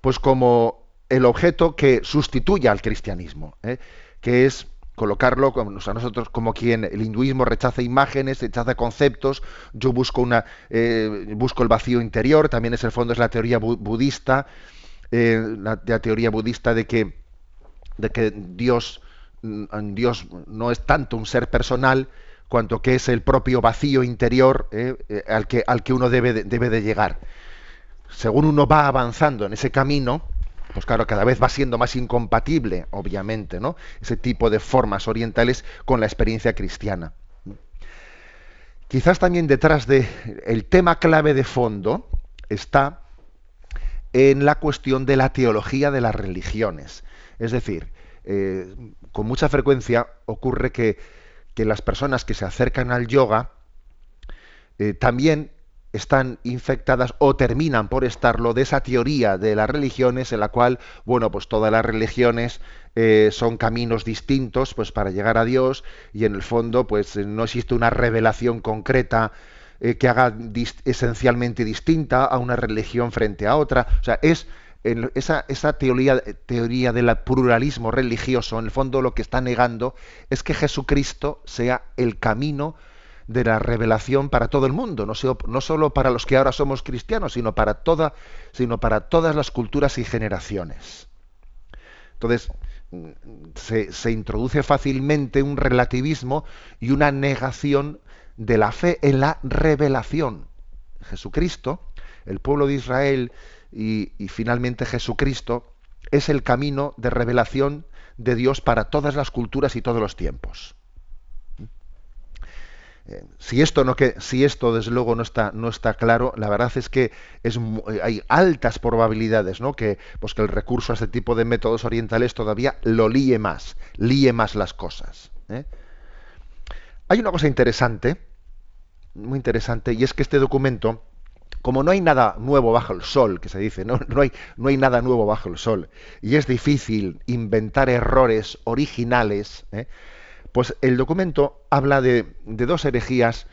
pues como el objeto que sustituya al cristianismo, ¿eh? que es colocarlo como, a nosotros como quien el hinduismo rechaza imágenes, rechaza conceptos, yo busco una eh, busco el vacío interior, también es el fondo es la teoría budista, eh, la, teoría budista de que de que Dios mm, Dios no es tanto un ser personal cuanto que es el propio vacío interior al que al que uno debe debe de llegar. Según uno va avanzando en ese camino, pues claro, cada vez va siendo más incompatible, obviamente, ¿no? Ese tipo de formas orientales con la experiencia cristiana. Quizás también detrás de el tema clave de fondo está en la cuestión de la teología de las religiones. Es decir, eh, con mucha frecuencia ocurre que, las personas que se acercan al yoga eh, también están infectadas o terminan por estarlo de esa teoría de las religiones en la cual, bueno, pues todas las religiones eh, son caminos distintos pues para llegar a Dios y en el fondo pues no existe una revelación concreta eh, que haga esencialmente distinta a una religión frente a otra. O sea, es esa, esa teoría, teoría del pluralismo religioso, en el fondo lo que está negando es que Jesucristo sea el camino de la revelación para todo el mundo, no, no solo para los que ahora somos cristianos, sino para, toda, sino para todas las culturas y generaciones. Entonces, mm, se, se, introduce fácilmente un relativismo y una negación de la fe en la revelación. Jesucristo, el pueblo de Israel y, y finalmente Jesucristo es el camino de revelación de Dios para todas las culturas y todos los tiempos si esto no que si esto desde luego no está no está claro la verdad es que es, hay altas probabilidades no que pues que el recurso a este tipo de métodos orientales todavía lo líe más líe más las cosas ¿eh? hay una cosa interesante muy interesante y es que este documento como no hay nada nuevo bajo el sol, que se dice, no, no, hay, no hay nada nuevo bajo el sol, y es difícil inventar errores originales, ¿eh? Pues el documento habla de, dos herejías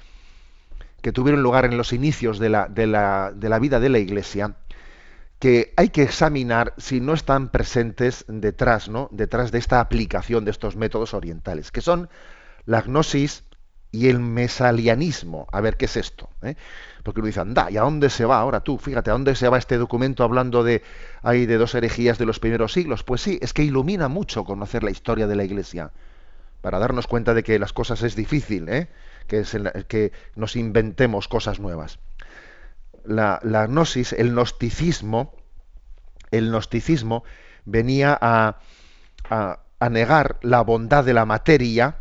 que tuvieron lugar en los inicios de la, de, la, vida de la Iglesia, que hay que examinar si no están presentes detrás, ¿no? detrás de esta aplicación de estos métodos orientales, que son la gnosis y el mesalianismo. A ver, ¿qué es esto? ¿Eh? Porque uno dice, anda, ¿y a dónde se va ahora tú? Fíjate, ¿a dónde se va este documento hablando de, hay de dos herejías de los primeros siglos? Pues sí, es que ilumina mucho conocer la historia de la Iglesia para darnos cuenta de que las cosas es difícil, ¿eh? que, nos inventemos cosas nuevas. La, gnosis, el gnosticismo, el gnosticismo venía a, a, negar la bondad de la materia,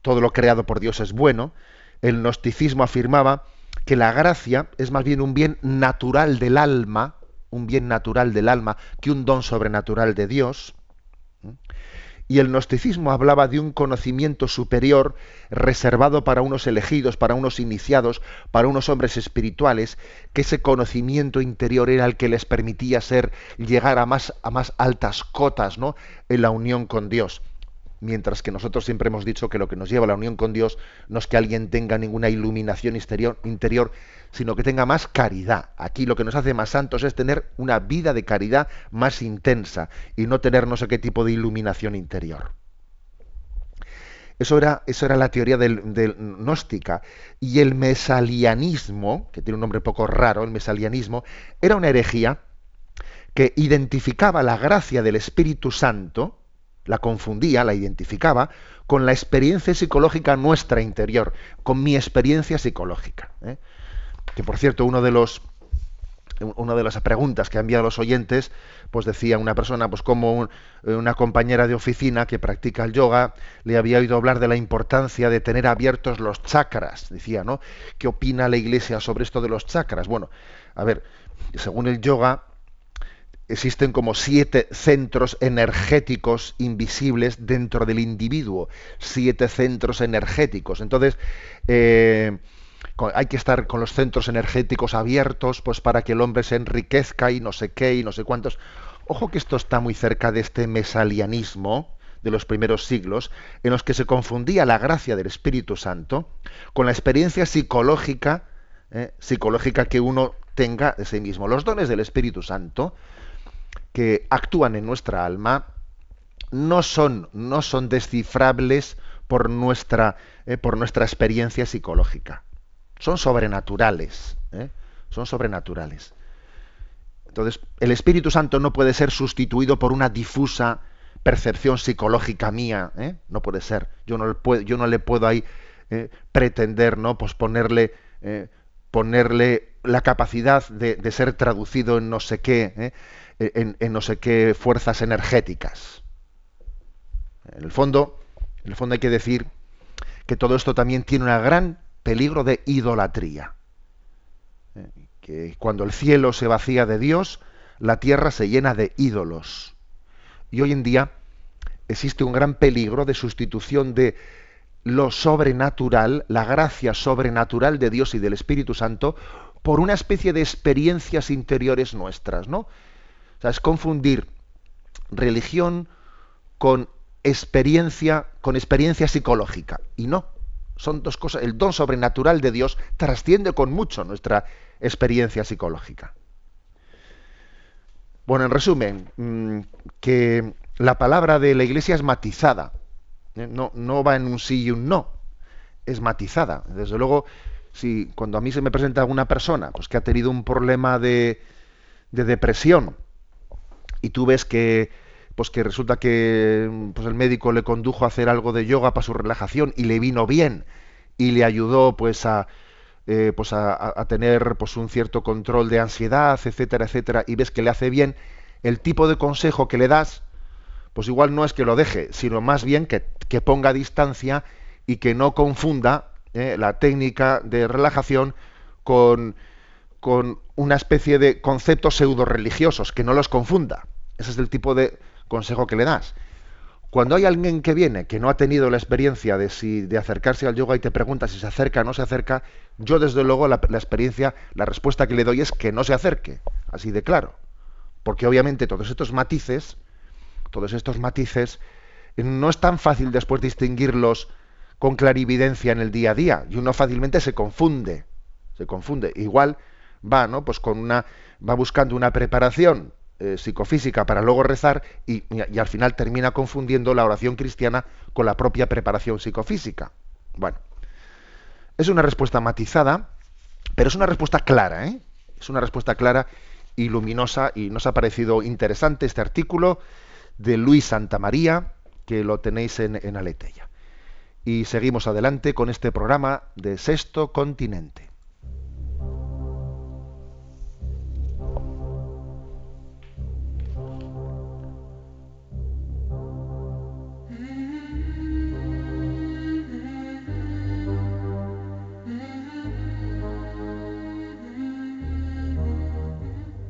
todo lo creado por Dios es bueno, el gnosticismo afirmaba que la gracia es más bien un bien natural del alma, un bien natural del alma, que un don sobrenatural de Dios y el gnosticismo hablaba de un conocimiento superior reservado para unos elegidos, para unos iniciados, para unos hombres espirituales, que ese conocimiento interior era el que les permitía ser llegar a más a más altas cotas, ¿no? en la unión con Dios. Mientras que nosotros siempre hemos dicho que lo que nos lleva a la unión con Dios no es que alguien tenga ninguna iluminación interior, interior sino que tenga más caridad. Aquí lo que nos hace más santos es tener una vida de caridad más intensa y no tener no sé qué tipo de iluminación interior. Eso era, eso era la teoría del, gnóstica. Y el mesalianismo, que tiene un nombre poco raro, el mesalianismo, era una herejía que identificaba la gracia del Espíritu Santo, la confundía, la identificaba, con la experiencia psicológica nuestra interior, con mi experiencia psicológica. ¿eh? Que por cierto, uno de los una de las preguntas que ha enviado los oyentes, pues decía una persona, pues como una compañera de oficina que practica el yoga, le había oído hablar de la importancia de tener abiertos los chakras. Decía, ¿no? ¿Qué opina la Iglesia sobre esto de los chakras? Bueno, a ver, según el yoga, existen como siete centros energéticos invisibles dentro del individuo. Siete centros energéticos. Entonces, eh, hay que estar con los centros energéticos abiertos, pues para que el hombre se enriquezca y no sé qué y no sé cuántos. Ojo que esto está muy cerca de este mesalianismo de los primeros siglos, en los que se confundía la gracia del Espíritu Santo con la experiencia psicológica, eh, psicológica que uno tenga de sí mismo. Los dones del Espíritu Santo que actúan en nuestra alma no son, no son descifrables por nuestra, eh, por nuestra experiencia psicológica son sobrenaturales. ¿eh? Son sobrenaturales. Entonces, el Espíritu Santo no puede ser sustituido por una difusa percepción psicológica mía. ¿eh? No puede ser. Yo no le puedo, yo no le puedo ahí ¿eh? pretender, ¿no? Pues ponerle, ponerle la capacidad de, de, ser traducido en no sé qué, en, en, no sé qué fuerzas energéticas. En el fondo, en el fondo hay que decir que todo esto también tiene una gran peligro de idolatría. Eh, que cuando el cielo se vacía de Dios, la tierra se llena de ídolos. Y hoy en día existe un gran peligro de sustitución de lo sobrenatural, la gracia sobrenatural de Dios y del Espíritu Santo, por una especie de experiencias interiores nuestras, ¿no? O sea, es confundir religión con experiencia, con experiencia psicológica. Y no son dos cosas. El don sobrenatural de Dios trasciende con mucho nuestra experiencia psicológica. Bueno, en resumen, mm, que la palabra de la Iglesia es matizada. ¿eh? No, no va en un sí y un no. Es matizada. Desde luego, si cuando a mí se me presenta alguna persona pues, que ha tenido un problema de, de depresión y tú ves que pues que resulta que pues el médico le condujo a hacer algo de yoga para su relajación y le vino bien y le ayudó pues a eh, pues a, tener pues un cierto control de ansiedad etcétera etcétera y ves que le hace bien el tipo de consejo que le das pues igual no es que lo deje sino más bien que, que ponga distancia y que no confunda eh, la técnica de relajación con con una especie de conceptos pseudo religiosos que no los confunda. Ese es el tipo de consejo que le das. Cuando hay alguien que viene que no ha tenido la experiencia de, si, de acercarse al yoga y te pregunta si se acerca o no se acerca, yo desde luego la, la experiencia, la respuesta que le doy es que no se acerque, así de claro. Porque obviamente todos estos matices, todos estos matices, no es tan fácil después distinguirlos con clarividencia en el día a día y uno fácilmente se confunde, se confunde. Igual va, ¿no? Pues con una va buscando una preparación eh, psicofísica para luego rezar y, al final termina confundiendo la oración cristiana con la propia preparación psicofísica. Bueno, es una respuesta matizada, pero es una respuesta clara, ¿eh? Es una respuesta clara y luminosa y nos ha parecido interesante este artículo de Luis Santamaría, que lo tenéis en, en Aleteya. Y seguimos adelante con este programa de Sexto Continente.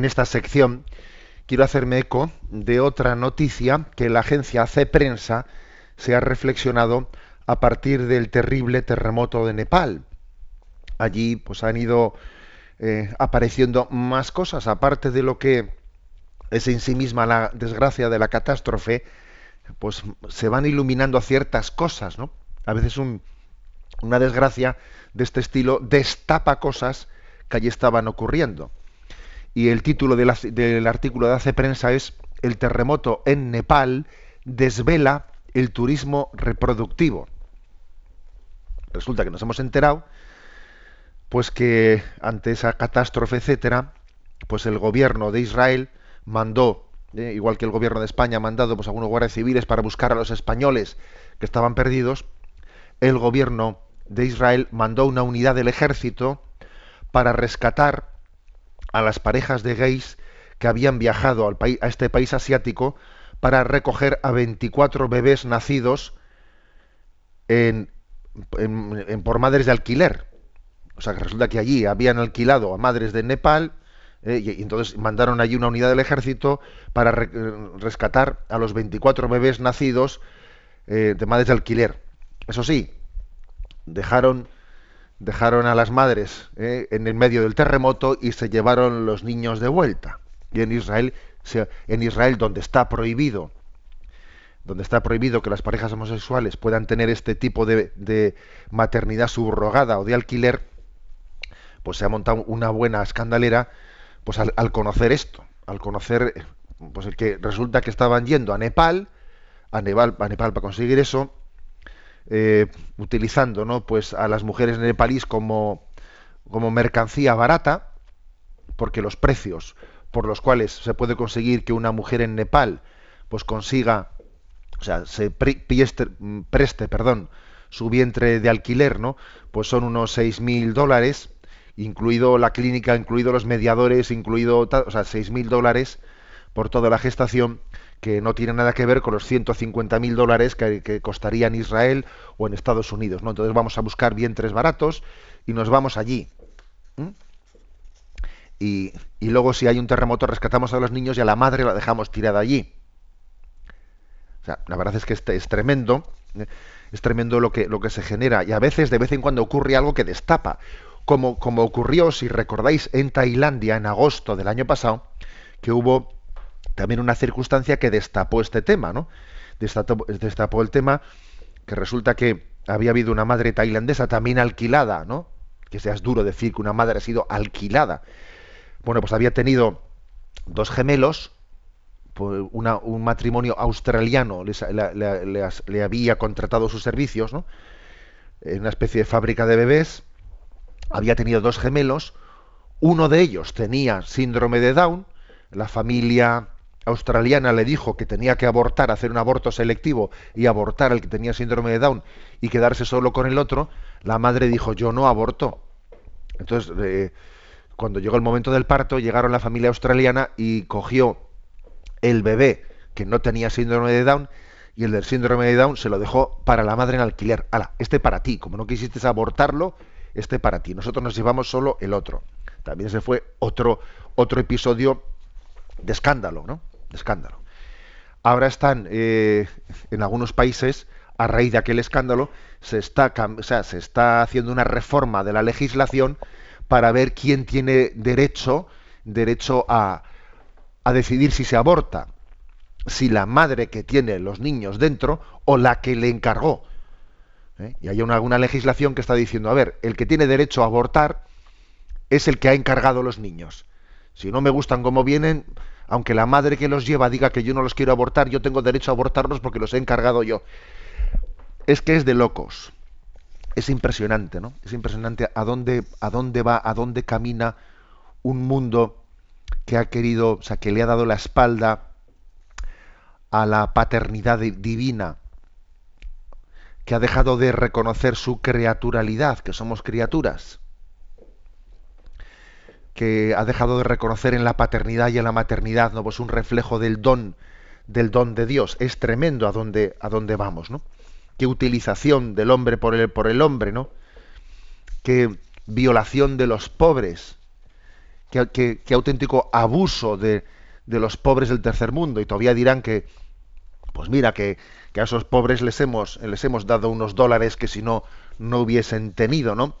En esta sección quiero hacerme eco de otra noticia que la agencia hace prensa se ha reflexionado a partir del terrible terremoto de Nepal. Allí pues han ido eh, apareciendo más cosas, aparte de lo que es en sí misma la desgracia de la catástrofe, pues se van iluminando ciertas cosas, ¿no? A veces una desgracia de este estilo destapa cosas que allí estaban ocurriendo. Y el título del artículo de Hace Prensa es El terremoto en Nepal desvela el turismo reproductivo. Resulta que nos hemos enterado pues que ante esa catástrofe, etcétera, pues el gobierno de Israel mandó, eh, igual que el gobierno de España ha mandado pues algunos guardias civiles para buscar a los españoles que estaban perdidos, el gobierno de Israel mandó una unidad del ejército para rescatar a las parejas de gays que habían viajado al a este país asiático para recoger a 24 bebés nacidos en, por madres de alquiler. O sea, que resulta que allí habían alquilado a madres de Nepal eh, y, entonces mandaron allí una unidad del ejército para rescatar a los 24 bebés nacidos eh, de madres de alquiler. Eso sí, dejaron dejaron a las madres eh, en el medio del terremoto y se llevaron los niños de vuelta. Y en Israel, en Israel donde está prohibido, donde está prohibido que las parejas homosexuales puedan tener este tipo de, maternidad subrogada o de alquiler, pues se ha montado una buena escandalera, pues al, conocer esto, al conocer, pues el que resulta que estaban yendo a Nepal, a Nepal, a Nepal para conseguir eso, eh, utilizando ¿no? pues a las mujeres nepalíes como, como mercancía barata, porque los precios por los cuales se puede conseguir que una mujer en Nepal pues consiga, o sea, se preste, perdón, su vientre de alquiler, ¿no? Pues son unos 6.000 dólares, incluido la clínica, incluido los mediadores, incluido, o sea, 6.000 dólares por toda la gestación que no tiene nada que ver con los 150.000 mil dólares que, costaría en Israel o en Estados Unidos. ¿no? Entonces vamos a buscar vientres baratos y nos vamos allí. Y, luego si hay un terremoto rescatamos a los niños y a la madre la dejamos tirada allí. O sea, la verdad es que este es tremendo, ¿eh? es tremendo lo que, se genera y a veces de vez en cuando ocurre algo que destapa, como ocurrió, si recordáis, en Tailandia en agosto del año pasado, que hubo también una circunstancia que destapó este tema, ¿no? Destapó, el tema que resulta que había habido una madre tailandesa también alquilada, ¿no? Que seas duro decir que una madre ha sido alquilada. Bueno, pues había tenido dos gemelos, pues un matrimonio australiano le, había contratado sus servicios, ¿no? En una especie de fábrica de bebés, había tenido dos gemelos, uno de ellos tenía síndrome de Down, la familia australiana le dijo que tenía que abortar, hacer un aborto selectivo y abortar al que tenía síndrome de Down y quedarse solo con el otro, la madre dijo yo no aborto. Entonces, eh, cuando llegó el momento del parto, llegaron la familia australiana y cogió el bebé que no tenía síndrome de Down y el del síndrome de Down se lo dejó para la madre en alquiler. Ala, este para ti, como no quisiste abortarlo, este para ti. Nosotros nos llevamos solo el otro. También se fue otro otro episodio de escándalo, ¿no? Escándalo. Ahora están eh, en algunos países, a raíz de aquel escándalo, se está, o sea, se está haciendo una reforma de la legislación para ver quién tiene derecho, derecho a, a decidir si se aborta. Si la madre que tiene los niños dentro o la que le encargó. ¿eh? Y hay una, una legislación que está diciendo, a ver, el que tiene derecho a abortar es el que ha encargado los niños. Si no me gustan como vienen, aunque la madre que los lleva diga que yo no los quiero abortar, yo tengo derecho a abortarlos porque los he encargado yo. Es que es de locos. Es impresionante, ¿no? Es impresionante a dónde, a dónde va, a dónde camina un mundo que ha querido, o sea, que le ha dado la espalda a la paternidad divina, que ha dejado de reconocer su creaturalidad, que somos criaturas que ha dejado de reconocer en la paternidad y en la maternidad, ¿no? Pues un reflejo del don, del don de Dios. Es tremendo a dónde, a dónde vamos, ¿no? Qué utilización del hombre por el, por el hombre, ¿no? Qué violación de los pobres. qué, auténtico abuso de, de, los pobres del tercer mundo. Y todavía dirán que, pues mira, que, que, a esos pobres les hemos, les hemos dado unos dólares que si no, no hubiesen tenido, ¿no?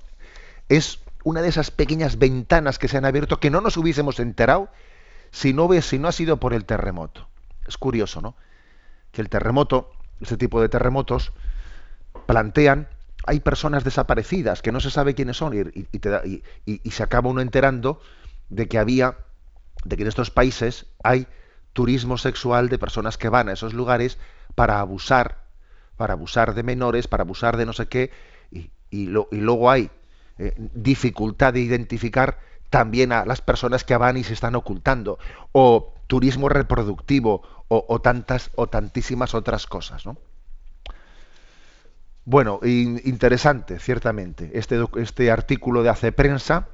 Es una de esas pequeñas ventanas que se han abierto que no nos hubiésemos enterado si no, si no ha sido por el terremoto. Es curioso, ¿no? Que el terremoto, este tipo de terremotos, plantean, hay personas desaparecidas que no se sabe quiénes son y, y, se acaba uno enterando de que había, de que en estos países hay turismo sexual de personas que van a esos lugares para abusar, para abusar de menores, para abusar de no sé qué, y, luego hay eh, dificultad de identificar también a las personas que van y se están ocultando, o turismo reproductivo, o, tantas o tantísimas otras cosas, ¿no? Bueno, interesante, ciertamente, este, este artículo de Hace Prensa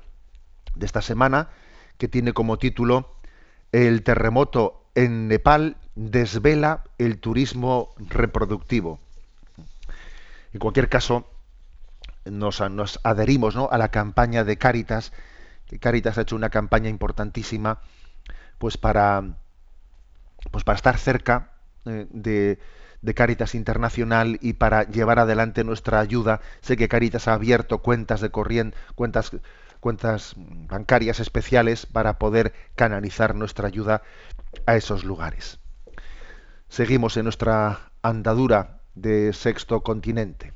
de esta semana, que tiene como título El terremoto en Nepal desvela el turismo reproductivo. En cualquier caso, nos, adherimos ¿no? a la campaña de Cáritas, que Cáritas ha hecho una campaña importantísima pues para, pues para estar cerca eh, de, de Internacional y para llevar adelante nuestra ayuda. Sé que Cáritas ha abierto cuentas de corriente, cuentas, cuentas bancarias especiales para poder canalizar nuestra ayuda a esos lugares. Seguimos en nuestra andadura de sexto continente.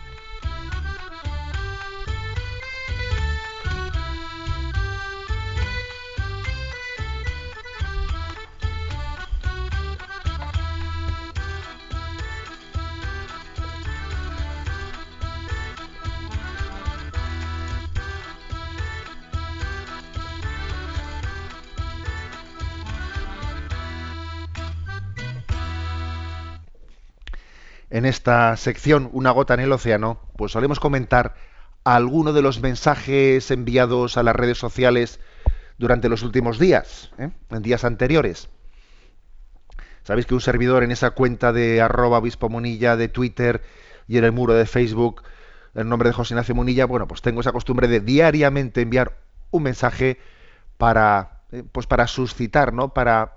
En esta sección Una gota en el océano, pues solemos comentar algunos de los mensajes enviados a las redes sociales durante los últimos días, ¿eh? en días anteriores. Sabéis que un servidor en esa cuenta de arroba obispo Munilla de Twitter y en el muro de Facebook, el nombre de José Ignacio Munilla, bueno, pues tengo esa costumbre de diariamente enviar un mensaje para, eh, pues para suscitar, ¿no? Para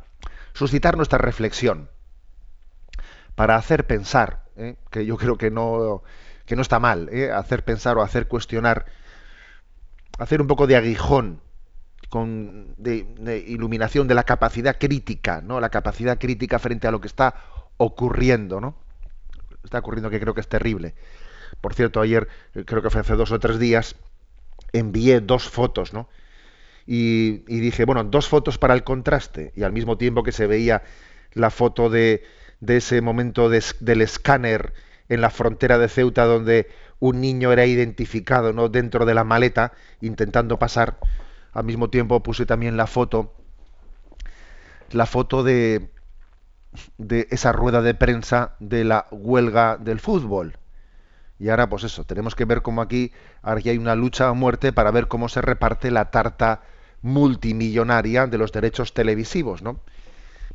suscitar nuestra reflexión, para hacer pensar ¿eh? que yo creo que no, que no está mal, ¿eh? hacer pensar o hacer cuestionar, hacer un poco de aguijón con, de, iluminación de la capacidad crítica, ¿no? La capacidad crítica frente a lo que está ocurriendo, ¿no? Está ocurriendo que creo que es terrible. Por cierto, ayer, eh, creo que fue hace dos o tres días, envié dos fotos, ¿no? Y, y, dije, bueno, dos fotos para el contraste. Y al mismo tiempo que se veía la foto de, de ese momento del escáner en la frontera de Ceuta donde un niño era identificado ¿no? dentro de la maleta intentando pasar. Al mismo tiempo puse también la foto, la foto de, de esa rueda de prensa de la huelga del fútbol. Y ahora, pues eso, tenemos que ver cómo aquí, aquí hay una lucha a muerte para ver cómo se reparte la tarta multimillonaria de los derechos televisivos, ¿no?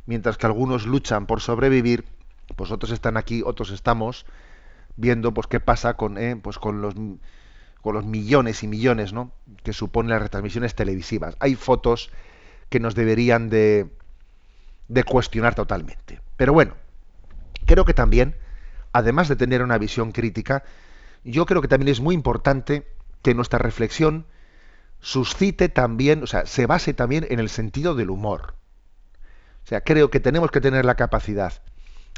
Mientras que algunos luchan por sobrevivir, pues otros están aquí, otros estamos viendo pues qué pasa con, eh, pues con los con los millones y millones ¿no? que suponen las retransmisiones televisivas. Hay fotos que nos deberían de, de cuestionar totalmente. Pero bueno, creo que también, además de tener una visión crítica, yo creo que también es muy importante que nuestra reflexión suscite también, o sea, se base también en el sentido del humor. O sea, creo que tenemos que tener la capacidad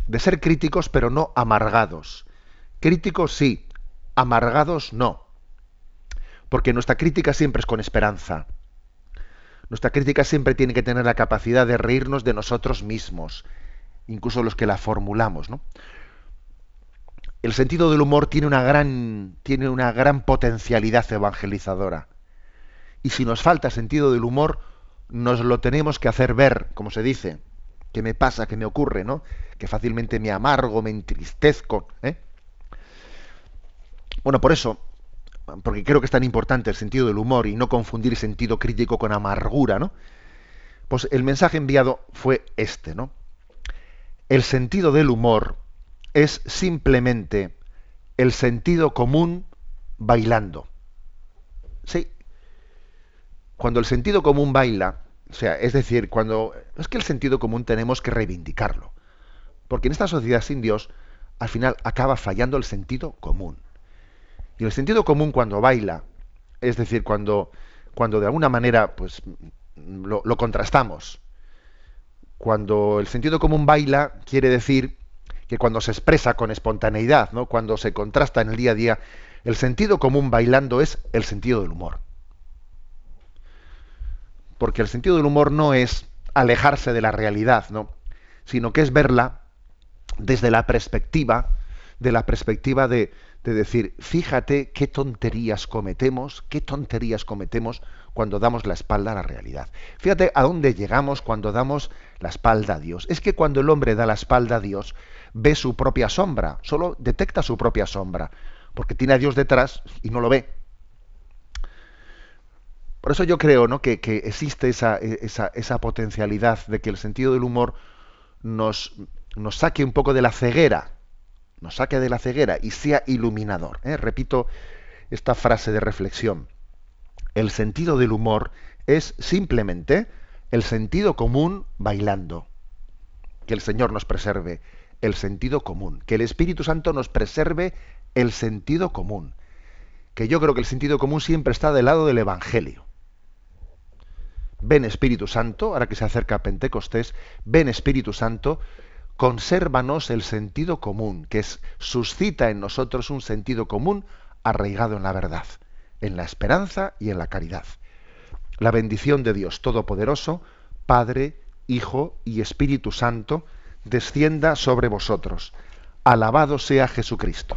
de ser críticos, pero no amargados. Críticos sí, amargados no. Porque nuestra crítica siempre es con esperanza. Nuestra crítica siempre tiene que tener la capacidad de reírnos de nosotros mismos, incluso los que la formulamos, ¿no? El sentido del humor tiene una gran, tiene una gran potencialidad evangelizadora. Y si nos falta sentido del humor, nos lo tenemos que hacer ver, como se dice. ¿Qué me pasa? ¿Qué me ocurre? ¿no? Que fácilmente me amargo, me entristezco. ¿eh? Bueno, por eso, porque creo que es tan importante el sentido del humor y no confundir sentido crítico con amargura, ¿no? Pues el mensaje enviado fue este, ¿no? El sentido del humor es simplemente el sentido común bailando. Sí. Cuando el sentido común baila, o sea, es decir, cuando es que el sentido común tenemos que reivindicarlo. Porque en esta sociedad sin Dios, al final acaba fallando el sentido común. Y el sentido común cuando baila, es decir, cuando, cuando de alguna manera pues, lo, lo contrastamos, cuando el sentido común baila, quiere decir que cuando se expresa con espontaneidad, ¿no? cuando se contrasta en el día a día, el sentido común bailando es el sentido del humor. Porque el sentido del humor no es alejarse de la realidad, ¿no? sino que es verla desde la perspectiva, de la perspectiva de, de decir, fíjate qué tonterías cometemos, qué tonterías cometemos cuando damos la espalda a la realidad. Fíjate a dónde llegamos cuando damos la espalda a Dios. Es que cuando el hombre da la espalda a Dios, ve su propia sombra, solo detecta su propia sombra, porque tiene a Dios detrás y no lo ve. Por eso yo creo ¿no? que, existe esa, esa, potencialidad de que el sentido del humor nos, nos saque un poco de la ceguera nos saque de la ceguera y sea iluminador. ¿eh? Repito esta frase de reflexión. El sentido del humor es simplemente el sentido común bailando. Que el Señor nos preserve el sentido común. Que el Espíritu Santo nos preserve el sentido común. Que yo creo que el sentido común siempre está del lado del Evangelio. Ven Espíritu Santo, ahora que se acerca Pentecostés, ven Espíritu Santo, consérvanos el sentido común, que es, suscita en nosotros un sentido común arraigado en la verdad, en la esperanza y en la caridad. La bendición de Dios Todopoderoso, Padre, Hijo y Espíritu Santo, descienda sobre vosotros. Alabado sea Jesucristo.